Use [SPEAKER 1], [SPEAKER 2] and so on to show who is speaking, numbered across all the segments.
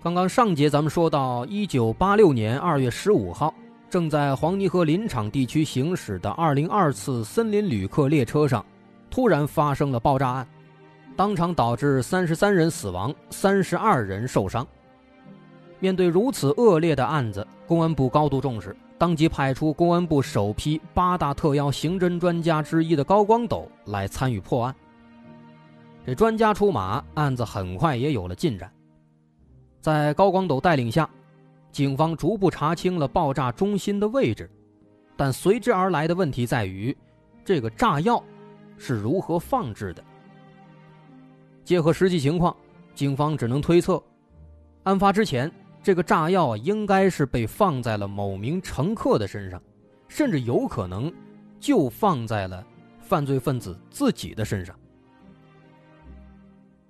[SPEAKER 1] 刚刚上节咱们说到，一九八六年二月十五号，正在黄泥河林场地区行驶的二零二次森林旅客列车上，突然发生了爆炸案，当场导致三十三人死亡，三十二人受伤。面对如此恶劣的案子，公安部高度重视。当即派出公安部首批八大特邀刑侦专家之一的高光斗来参与破案。这专家出马，案子很快也有了进展。在高光斗带领下，警方逐步查清了爆炸中心的位置，但随之而来的问题在于，这个炸药是如何放置的。结合实际情况，警方只能推测，案发之前。这个炸药应该是被放在了某名乘客的身上，甚至有可能就放在了犯罪分子自己的身上。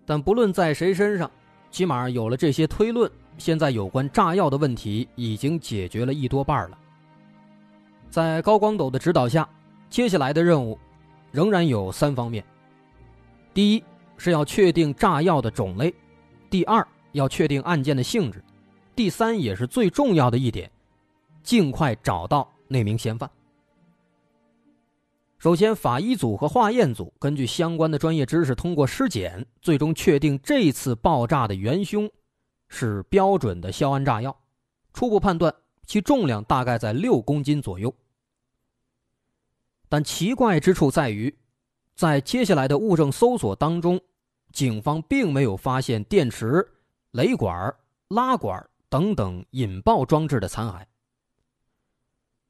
[SPEAKER 1] 但不论在谁身上，起码有了这些推论，现在有关炸药的问题已经解决了一多半了。在高光斗的指导下，接下来的任务仍然有三方面：第一是要确定炸药的种类；第二要确定案件的性质。第三也是最重要的一点，尽快找到那名嫌犯。首先，法医组和化验组根据相关的专业知识，通过尸检，最终确定这次爆炸的元凶是标准的硝铵炸药，初步判断其重量大概在六公斤左右。但奇怪之处在于，在接下来的物证搜索当中，警方并没有发现电池、雷管、拉管。等等引爆装置的残骸，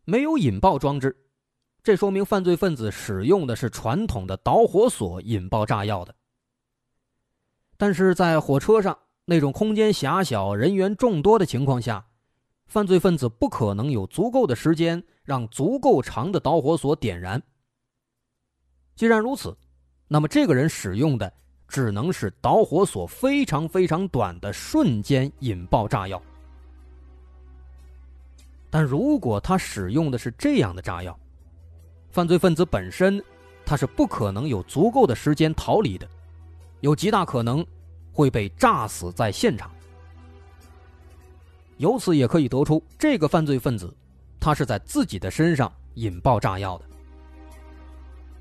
[SPEAKER 1] 没有引爆装置，这说明犯罪分子使用的是传统的导火索引爆炸药的。但是在火车上那种空间狭小、人员众多的情况下，犯罪分子不可能有足够的时间让足够长的导火索点燃。既然如此，那么这个人使用的。只能是导火索非常非常短的瞬间引爆炸药，但如果他使用的是这样的炸药，犯罪分子本身他是不可能有足够的时间逃离的，有极大可能会被炸死在现场。由此也可以得出，这个犯罪分子他是在自己的身上引爆炸药的。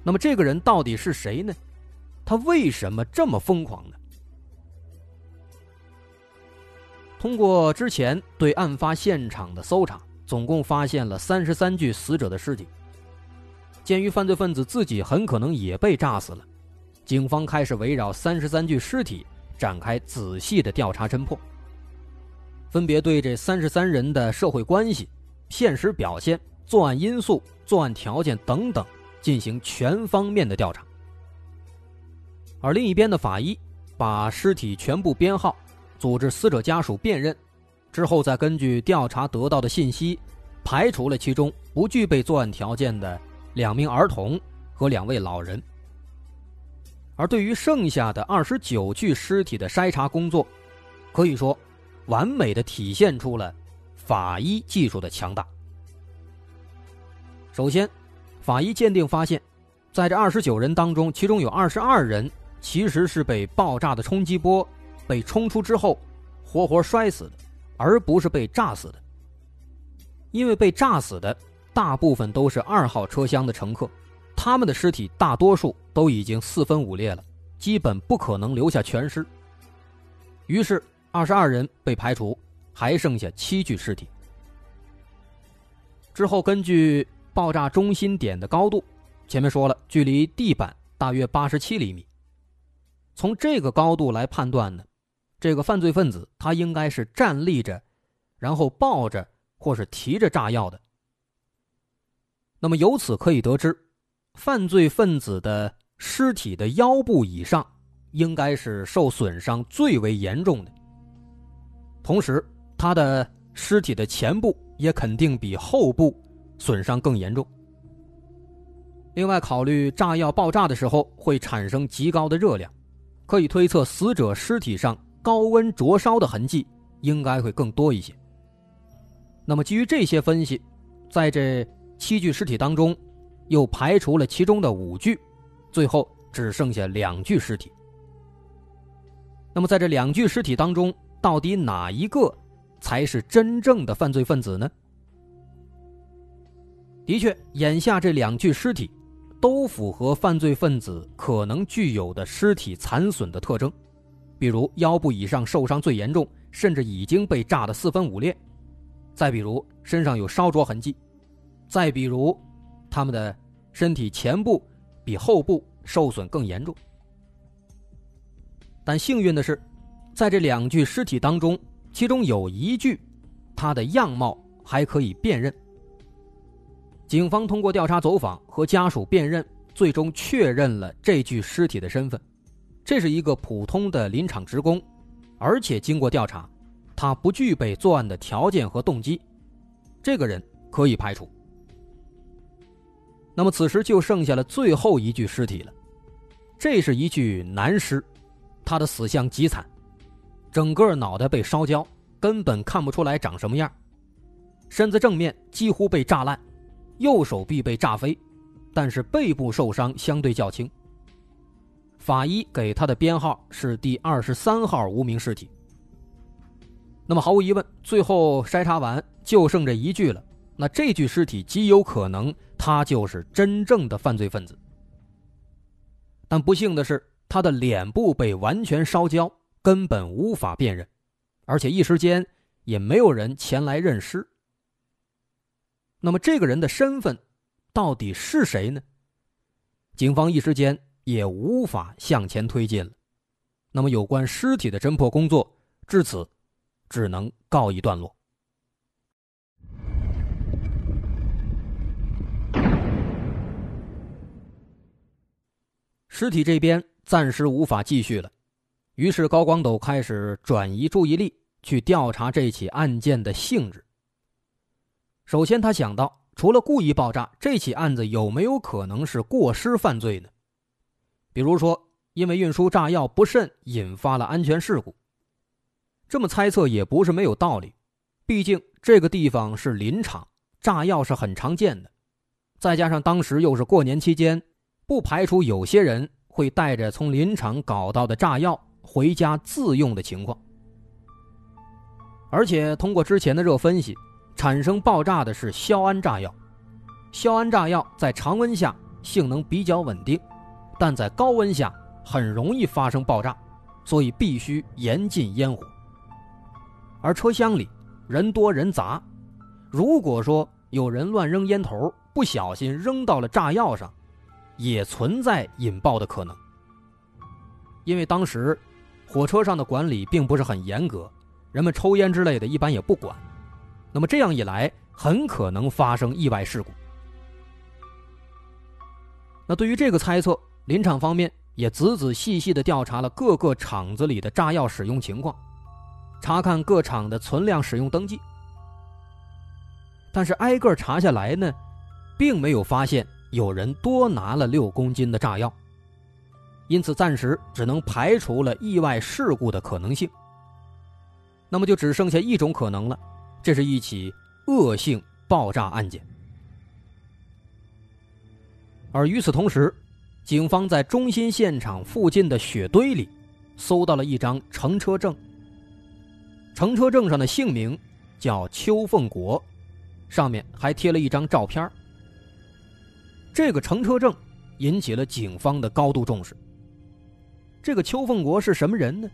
[SPEAKER 1] 那么这个人到底是谁呢？他为什么这么疯狂呢？通过之前对案发现场的搜查，总共发现了三十三具死者的尸体。鉴于犯罪分子自己很可能也被炸死了，警方开始围绕三十三具尸体展开仔细的调查侦破，分别对这三十三人的社会关系、现实表现、作案因素、作案条件等等进行全方面的调查。而另一边的法医把尸体全部编号，组织死者家属辨认，之后再根据调查得到的信息，排除了其中不具备作案条件的两名儿童和两位老人。而对于剩下的二十九具尸体的筛查工作，可以说完美的体现出了法医技术的强大。首先，法医鉴定发现，在这二十九人当中，其中有二十二人。其实是被爆炸的冲击波被冲出之后，活活摔死的，而不是被炸死的。因为被炸死的大部分都是二号车厢的乘客，他们的尸体大多数都已经四分五裂了，基本不可能留下全尸。于是，二十二人被排除，还剩下七具尸体。之后，根据爆炸中心点的高度，前面说了，距离地板大约八十七厘米。从这个高度来判断呢，这个犯罪分子他应该是站立着，然后抱着或是提着炸药的。那么由此可以得知，犯罪分子的尸体的腰部以上应该是受损伤最为严重的。同时，他的尸体的前部也肯定比后部损伤更严重。另外，考虑炸药爆炸的时候会产生极高的热量，可以推测死者尸体上高温灼烧的痕迹应该会更多一些。那么，基于这些分析，在这七具尸体当中，又排除了其中的五具，最后只剩下两具尸体。那么，在这两具尸体当中，到底哪一个才是真正的犯罪分子呢？的确，眼下这两具尸体。都符合犯罪分子可能具有的尸体残损的特征，比如腰部以上受伤最严重，甚至已经被炸得四分五裂；再比如身上有烧灼痕迹；再比如他们的身体前部比后部受损更严重。但幸运的是，在这两具尸体当中，其中有一具，他的样貌还可以辨认。警方通过调查走访和家属辨认，最终确认了这具尸体的身份。这是一个普通的林场职工，而且经过调查，他不具备作案的条件和动机，这个人可以排除。那么此时就剩下了最后一具尸体了，这是一具男尸，他的死相极惨，整个脑袋被烧焦，根本看不出来长什么样，身子正面几乎被炸烂。右手臂被炸飞，但是背部受伤相对较轻。法医给他的编号是第二十三号无名尸体。那么毫无疑问，最后筛查完就剩这一具了。那这具尸体极有可能他就是真正的犯罪分子。但不幸的是，他的脸部被完全烧焦，根本无法辨认，而且一时间也没有人前来认尸。那么这个人的身份到底是谁呢？警方一时间也无法向前推进了。那么有关尸体的侦破工作至此只能告一段落。尸体这边暂时无法继续了，于是高光斗开始转移注意力，去调查这起案件的性质。首先，他想到，除了故意爆炸，这起案子有没有可能是过失犯罪呢？比如说，因为运输炸药不慎引发了安全事故。这么猜测也不是没有道理，毕竟这个地方是林场，炸药是很常见的。再加上当时又是过年期间，不排除有些人会带着从林场搞到的炸药回家自用的情况。而且通过之前的热分析。产生爆炸的是硝铵炸药，硝铵炸药在常温下性能比较稳定，但在高温下很容易发生爆炸，所以必须严禁烟火。而车厢里人多人杂，如果说有人乱扔烟头，不小心扔到了炸药上，也存在引爆的可能。因为当时火车上的管理并不是很严格，人们抽烟之类的一般也不管。那么这样一来，很可能发生意外事故。那对于这个猜测，林场方面也仔仔细细的调查了各个厂子里的炸药使用情况，查看各厂的存量使用登记。但是挨个查下来呢，并没有发现有人多拿了六公斤的炸药，因此暂时只能排除了意外事故的可能性。那么就只剩下一种可能了。这是一起恶性爆炸案件，而与此同时，警方在中心现场附近的雪堆里搜到了一张乘车证。乘车证上的姓名叫邱凤国，上面还贴了一张照片。这个乘车证引起了警方的高度重视。这个邱凤国是什么人呢？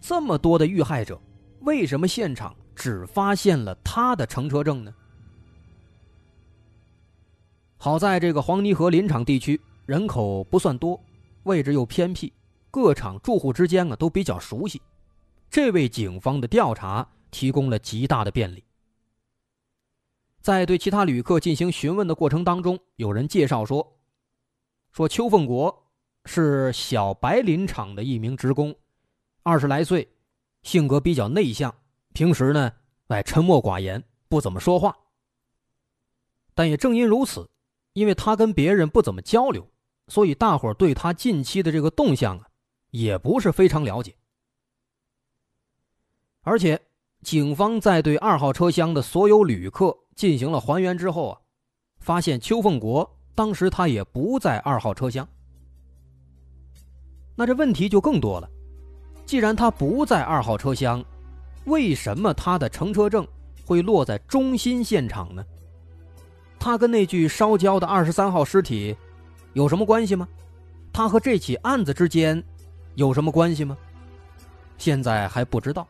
[SPEAKER 1] 这么多的遇害者，为什么现场？只发现了他的乘车证呢。好在这个黄泥河林场地区人口不算多，位置又偏僻，各厂住户之间啊都比较熟悉，这为警方的调查提供了极大的便利。在对其他旅客进行询问的过程当中，有人介绍说，说邱凤国是小白林场的一名职工，二十来岁，性格比较内向。平时呢，哎，沉默寡言，不怎么说话。但也正因如此，因为他跟别人不怎么交流，所以大伙对他近期的这个动向啊，也不是非常了解。而且，警方在对二号车厢的所有旅客进行了还原之后啊，发现邱凤国当时他也不在二号车厢。那这问题就更多了，既然他不在二号车厢，为什么他的乘车证会落在中心现场呢？他跟那具烧焦的二十三号尸体有什么关系吗？他和这起案子之间有什么关系吗？现在还不知道。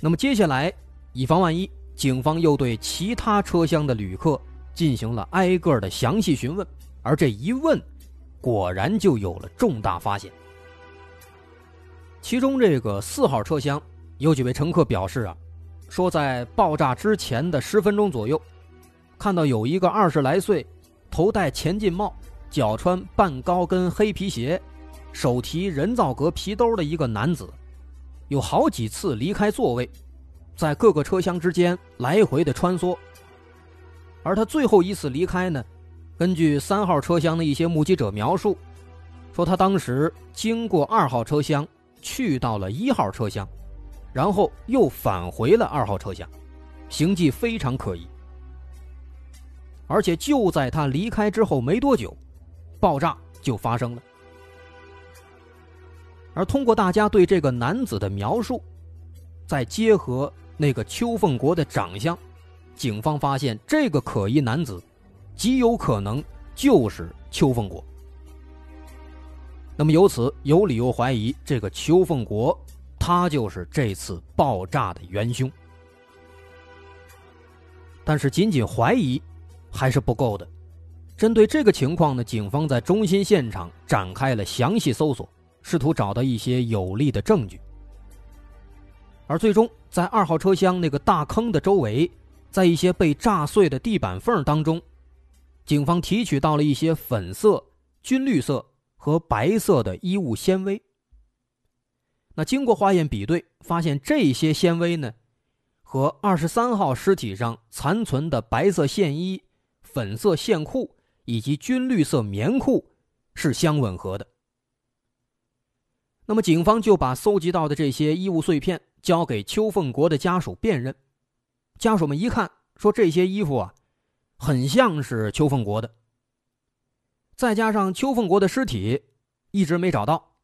[SPEAKER 1] 那么接下来，以防万一，警方又对其他车厢的旅客进行了挨个的详细询问，而这一问，果然就有了重大发现。其中这个四号车厢有几位乘客表示啊，说在爆炸之前的十分钟左右，看到有一个二十来岁、头戴前进帽、脚穿半高跟黑皮鞋、手提人造革皮兜的一个男子。有好几次离开座位，在各个车厢之间来回的穿梭。而他最后一次离开呢，根据三号车厢的一些目击者描述，说他当时经过二号车厢，去到了一号车厢，然后又返回了二号车厢，行迹非常可疑。而且就在他离开之后没多久，爆炸就发生了。而通过大家对这个男子的描述，再结合那个邱凤国的长相，警方发现这个可疑男子极有可能就是邱凤国。那么由此有理由怀疑，这个邱凤国他就是这次爆炸的元凶。但是仅仅怀疑还是不够的，针对这个情况呢，警方在中心现场展开了详细搜索。试图找到一些有力的证据，而最终在二号车厢那个大坑的周围，在一些被炸碎的地板缝当中，警方提取到了一些粉色、军绿色和白色的衣物纤维。那经过化验比对，发现这些纤维呢，和二十三号尸体上残存的白色线衣、粉色线裤以及军绿色棉裤是相吻合的。那么，警方就把搜集到的这些衣物碎片交给邱凤国的家属辨认。家属们一看，说这些衣服啊，很像是邱凤国的。再加上邱凤国的尸体一直没找到，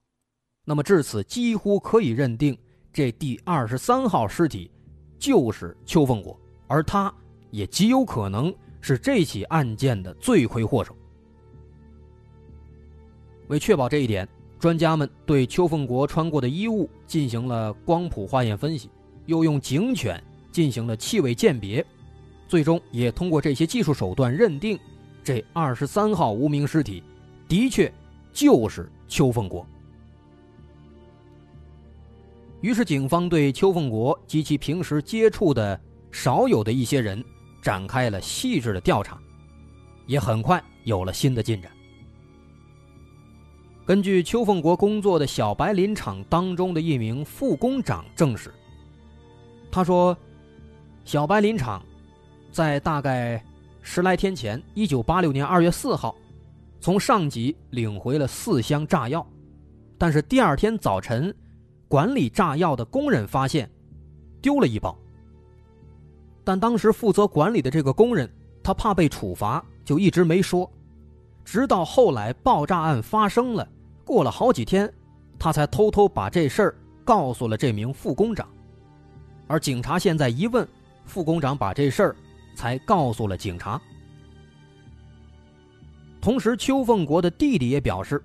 [SPEAKER 1] 那么至此几乎可以认定这第二十三号尸体就是邱凤国，而他也极有可能是这起案件的罪魁祸首。为确保这一点。专家们对邱凤国穿过的衣物进行了光谱化验分析，又用警犬进行了气味鉴别，最终也通过这些技术手段认定，这二十三号无名尸体的确就是邱凤国。于是，警方对邱凤国及其平时接触的少有的一些人展开了细致的调查，也很快有了新的进展。根据邱凤国工作的小白林场当中的一名副工长证实，他说，小白林场在大概十来天前，一九八六年二月四号，从上级领回了四箱炸药，但是第二天早晨，管理炸药的工人发现丢了一包，但当时负责管理的这个工人他怕被处罚，就一直没说，直到后来爆炸案发生了。过了好几天，他才偷偷把这事儿告诉了这名副工长，而警察现在一问，副工长把这事儿才告诉了警察。同时，邱凤国的弟弟也表示，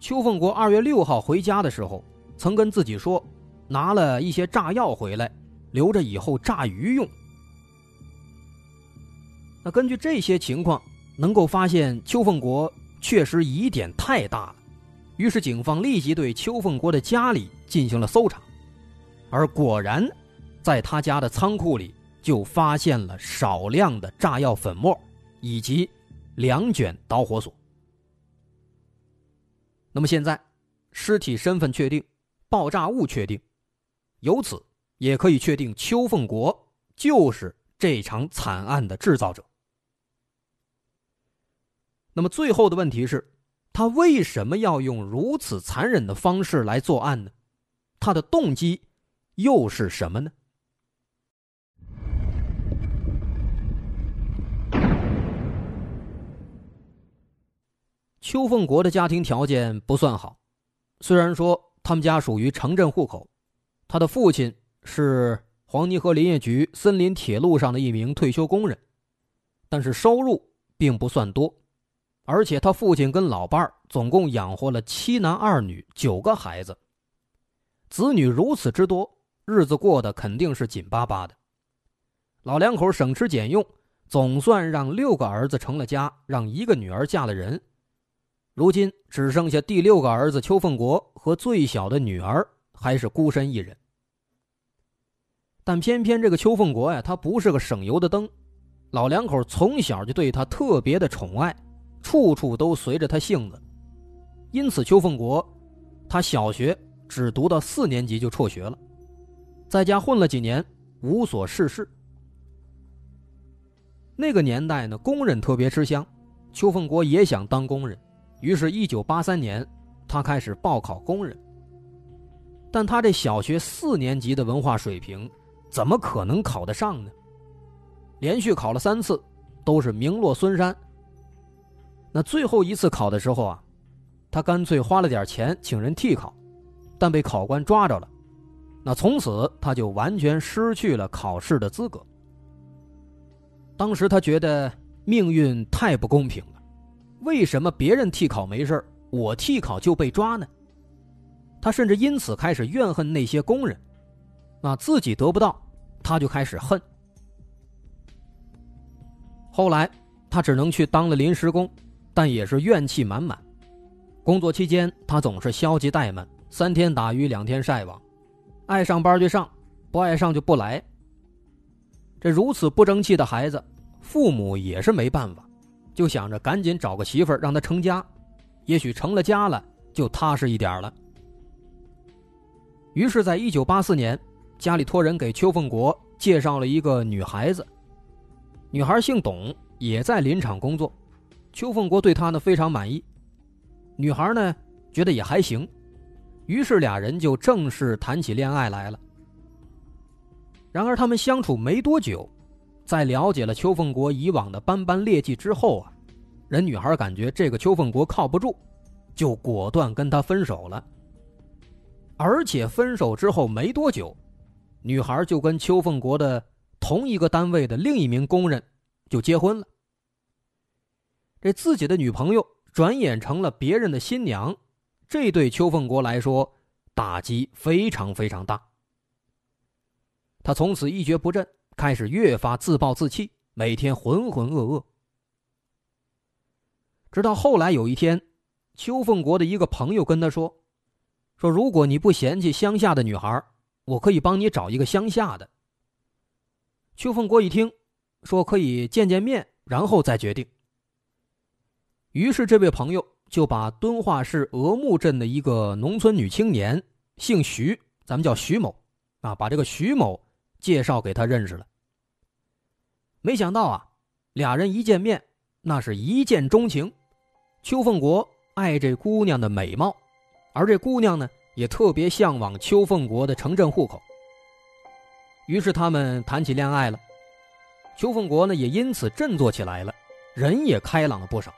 [SPEAKER 1] 邱凤国二月六号回家的时候，曾跟自己说，拿了一些炸药回来，留着以后炸鱼用。那根据这些情况，能够发现邱凤国确实疑点太大了。于是，警方立即对邱凤国的家里进行了搜查，而果然，在他家的仓库里就发现了少量的炸药粉末，以及两卷导火索。那么现在，尸体身份确定，爆炸物确定，由此也可以确定邱凤国就是这场惨案的制造者。那么最后的问题是，他为什么要用如此残忍的方式来作案呢？他的动机又是什么呢？邱凤国的家庭条件不算好，虽然说他们家属于城镇户口，他的父亲是黄泥河林业局森林铁路上的一名退休工人，但是收入并不算多。而且他父亲跟老伴儿总共养活了七男二女九个孩子，子女如此之多，日子过得肯定是紧巴巴的。老两口省吃俭用，总算让六个儿子成了家，让一个女儿嫁了人。如今只剩下第六个儿子邱凤国和最小的女儿还是孤身一人。但偏偏这个邱凤国呀，他不是个省油的灯，老两口从小就对他特别的宠爱。处处都随着他性子，因此邱凤国，他小学只读到四年级就辍学了，在家混了几年，无所事事。那个年代呢，工人特别吃香，邱凤国也想当工人，于是1983年，他开始报考工人。但他这小学四年级的文化水平，怎么可能考得上呢？连续考了三次，都是名落孙山。那最后一次考的时候啊，他干脆花了点钱请人替考，但被考官抓着了。那从此他就完全失去了考试的资格。当时他觉得命运太不公平了，为什么别人替考没事我替考就被抓呢？他甚至因此开始怨恨那些工人，啊，自己得不到，他就开始恨。后来他只能去当了临时工。但也是怨气满满。工作期间，他总是消极怠慢，三天打鱼两天晒网，爱上班就上，不爱上就不来。这如此不争气的孩子，父母也是没办法，就想着赶紧找个媳妇让他成家，也许成了家了就踏实一点了。于是，在一九八四年，家里托人给邱凤国介绍了一个女孩子，女孩姓董，也在林场工作。邱凤国对她呢非常满意，女孩呢觉得也还行，于是俩人就正式谈起恋爱来了。然而他们相处没多久，在了解了邱凤国以往的斑斑劣迹之后啊，人女孩感觉这个邱凤国靠不住，就果断跟他分手了。而且分手之后没多久，女孩就跟邱凤国的同一个单位的另一名工人就结婚了。这自己的女朋友转眼成了别人的新娘，这对邱凤国来说打击非常非常大。他从此一蹶不振，开始越发自暴自弃，每天浑浑噩噩。直到后来有一天，邱凤国的一个朋友跟他说：“说如果你不嫌弃乡下的女孩，我可以帮你找一个乡下的。”邱凤国一听，说可以见见面，然后再决定。于是，这位朋友就把敦化市鹅木镇的一个农村女青年，姓徐，咱们叫徐某，啊，把这个徐某介绍给他认识了。没想到啊，俩人一见面，那是一见钟情。邱凤国爱这姑娘的美貌，而这姑娘呢，也特别向往邱凤国的城镇户口。于是他们谈起恋爱了，邱凤国呢，也因此振作起来了，人也开朗了不少。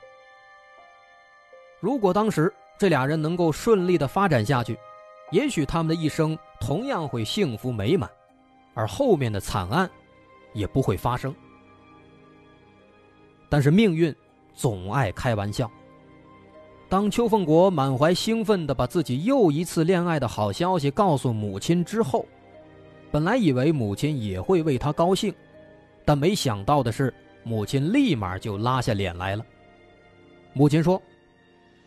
[SPEAKER 1] 如果当时这俩人能够顺利的发展下去，也许他们的一生同样会幸福美满，而后面的惨案也不会发生。但是命运总爱开玩笑。当邱凤国满怀兴奋的把自己又一次恋爱的好消息告诉母亲之后，本来以为母亲也会为他高兴，但没想到的是，母亲立马就拉下脸来了。母亲说。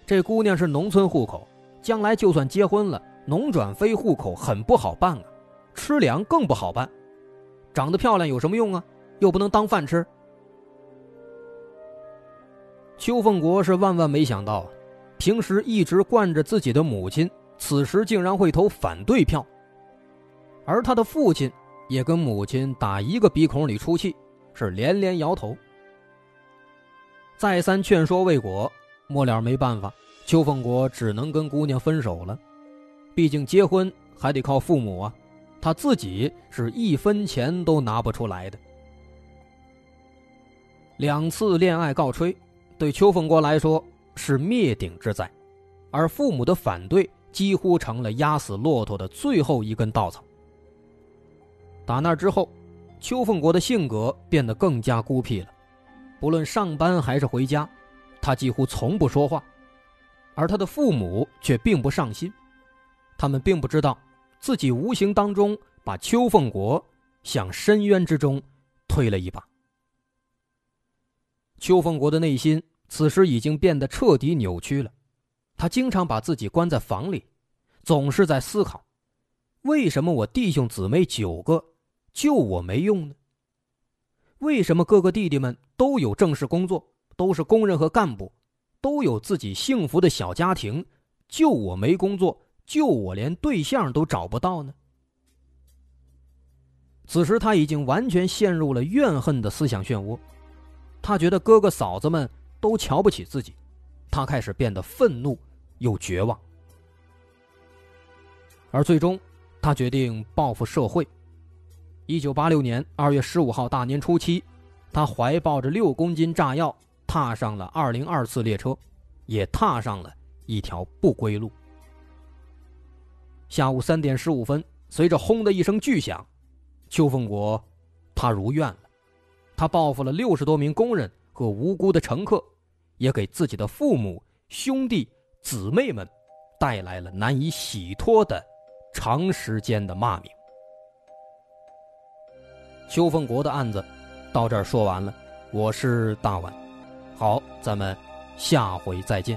[SPEAKER 1] 这姑娘是农村户口，将来就算结婚了，农转非户口很不好办啊，吃粮更不好办。长得漂亮有什么用啊？又不能当饭吃。邱凤国是万万没想到，平时一直惯着自己的母亲，此时竟然会投反对票。而他的父亲也跟母亲打一个鼻孔里出气，是连连摇头。再三劝说未果，末了没办法，邱凤国只能跟姑娘分手了。毕竟结婚还得靠父母啊，他自己是一分钱都拿不出来的。两次恋爱告吹，对邱凤国来说是灭顶之灾，而父母的反对几乎成了压死骆驼的最后一根稻草。打那之后，邱凤国的性格变得更加孤僻了，不论上班还是回家，他几乎从不说话，而他的父母却并不上心，他们并不知道自己无形当中把邱凤国向深渊之中推了一把。邱凤国的内心此时已经变得彻底扭曲了，他经常把自己关在房里，总是在思考：为什么我弟兄姊妹九个，就我没用呢？为什么哥哥弟弟们都有正式工作，都是工人和干部，都有自己幸福的小家庭，就我没工作，就我连对象都找不到呢？此时他已经完全陷入了怨恨的思想漩涡。他觉得哥哥嫂子们都瞧不起自己，他开始变得愤怒又绝望，而最终，他决定报复社会。一九八六年二月十五号大年初七，他怀抱着六公斤炸药，踏上了二零二次列车，也踏上了一条不归路。下午三点十五分，随着“轰”的一声巨响，邱凤国他如愿了。他报复了六十多名工人和无辜的乘客，也给自己的父母、兄弟、姊妹们带来了难以洗脱的长时间的骂名。邱凤国的案子到这儿说完了，我是大碗，好，咱们下回再见。